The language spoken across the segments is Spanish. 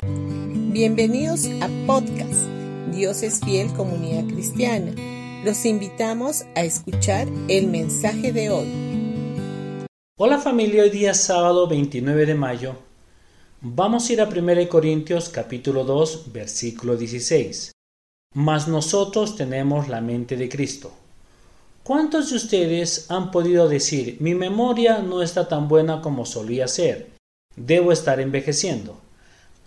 Bienvenidos a podcast Dios es fiel comunidad cristiana. Los invitamos a escuchar el mensaje de hoy. Hola familia, hoy día sábado 29 de mayo. Vamos a ir a 1 Corintios capítulo 2 versículo 16. Mas nosotros tenemos la mente de Cristo. ¿Cuántos de ustedes han podido decir mi memoria no está tan buena como solía ser? Debo estar envejeciendo.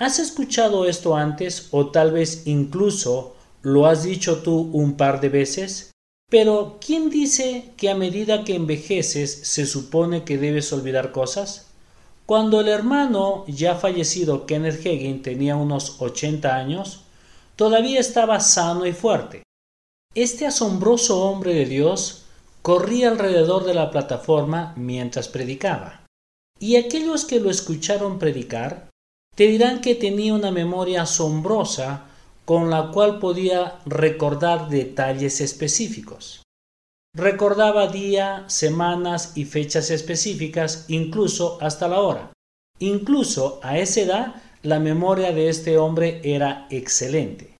¿Has escuchado esto antes o tal vez incluso lo has dicho tú un par de veces? Pero ¿quién dice que a medida que envejeces se supone que debes olvidar cosas? Cuando el hermano ya fallecido Kenneth Hagin tenía unos 80 años, todavía estaba sano y fuerte. Este asombroso hombre de Dios corría alrededor de la plataforma mientras predicaba. Y aquellos que lo escucharon predicar te dirán que tenía una memoria asombrosa con la cual podía recordar detalles específicos. Recordaba día, semanas y fechas específicas, incluso hasta la hora. Incluso a esa edad, la memoria de este hombre era excelente.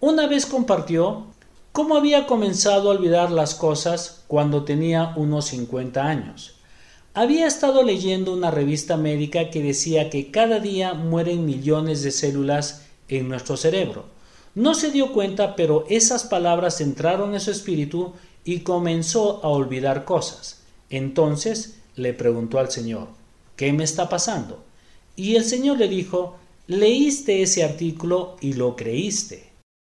Una vez compartió cómo había comenzado a olvidar las cosas cuando tenía unos 50 años. Había estado leyendo una revista médica que decía que cada día mueren millones de células en nuestro cerebro. No se dio cuenta, pero esas palabras entraron en su espíritu y comenzó a olvidar cosas. Entonces le preguntó al Señor, ¿qué me está pasando? Y el Señor le dijo, leíste ese artículo y lo creíste.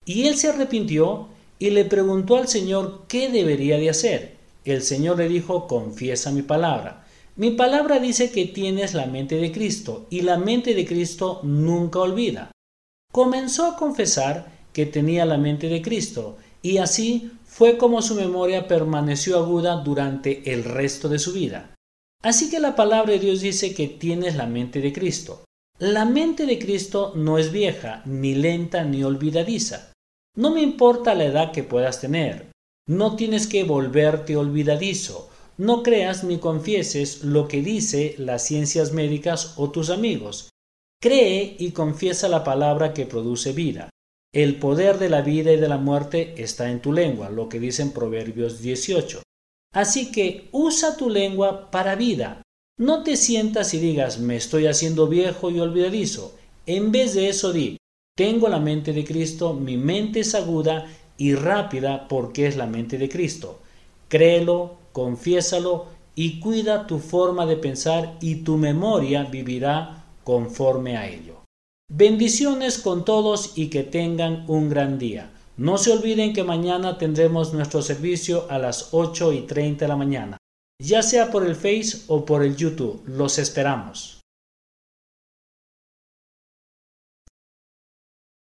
Y él se arrepintió y le preguntó al Señor qué debería de hacer. El Señor le dijo, confiesa mi palabra. Mi palabra dice que tienes la mente de Cristo y la mente de Cristo nunca olvida. Comenzó a confesar que tenía la mente de Cristo y así fue como su memoria permaneció aguda durante el resto de su vida. Así que la palabra de Dios dice que tienes la mente de Cristo. La mente de Cristo no es vieja, ni lenta, ni olvidadiza. No me importa la edad que puedas tener. No tienes que volverte olvidadizo no creas ni confieses lo que dice las ciencias médicas o tus amigos. Cree y confiesa la palabra que produce vida. El poder de la vida y de la muerte está en tu lengua, lo que dice en Proverbios 18. Así que usa tu lengua para vida. No te sientas y digas me estoy haciendo viejo y olvidadizo. En vez de eso di tengo la mente de Cristo, mi mente es aguda y rápida porque es la mente de Cristo. Créelo, confiésalo y cuida tu forma de pensar y tu memoria vivirá conforme a ello. Bendiciones con todos y que tengan un gran día. No se olviden que mañana tendremos nuestro servicio a las 8 y 30 de la mañana, ya sea por el Face o por el YouTube. Los esperamos.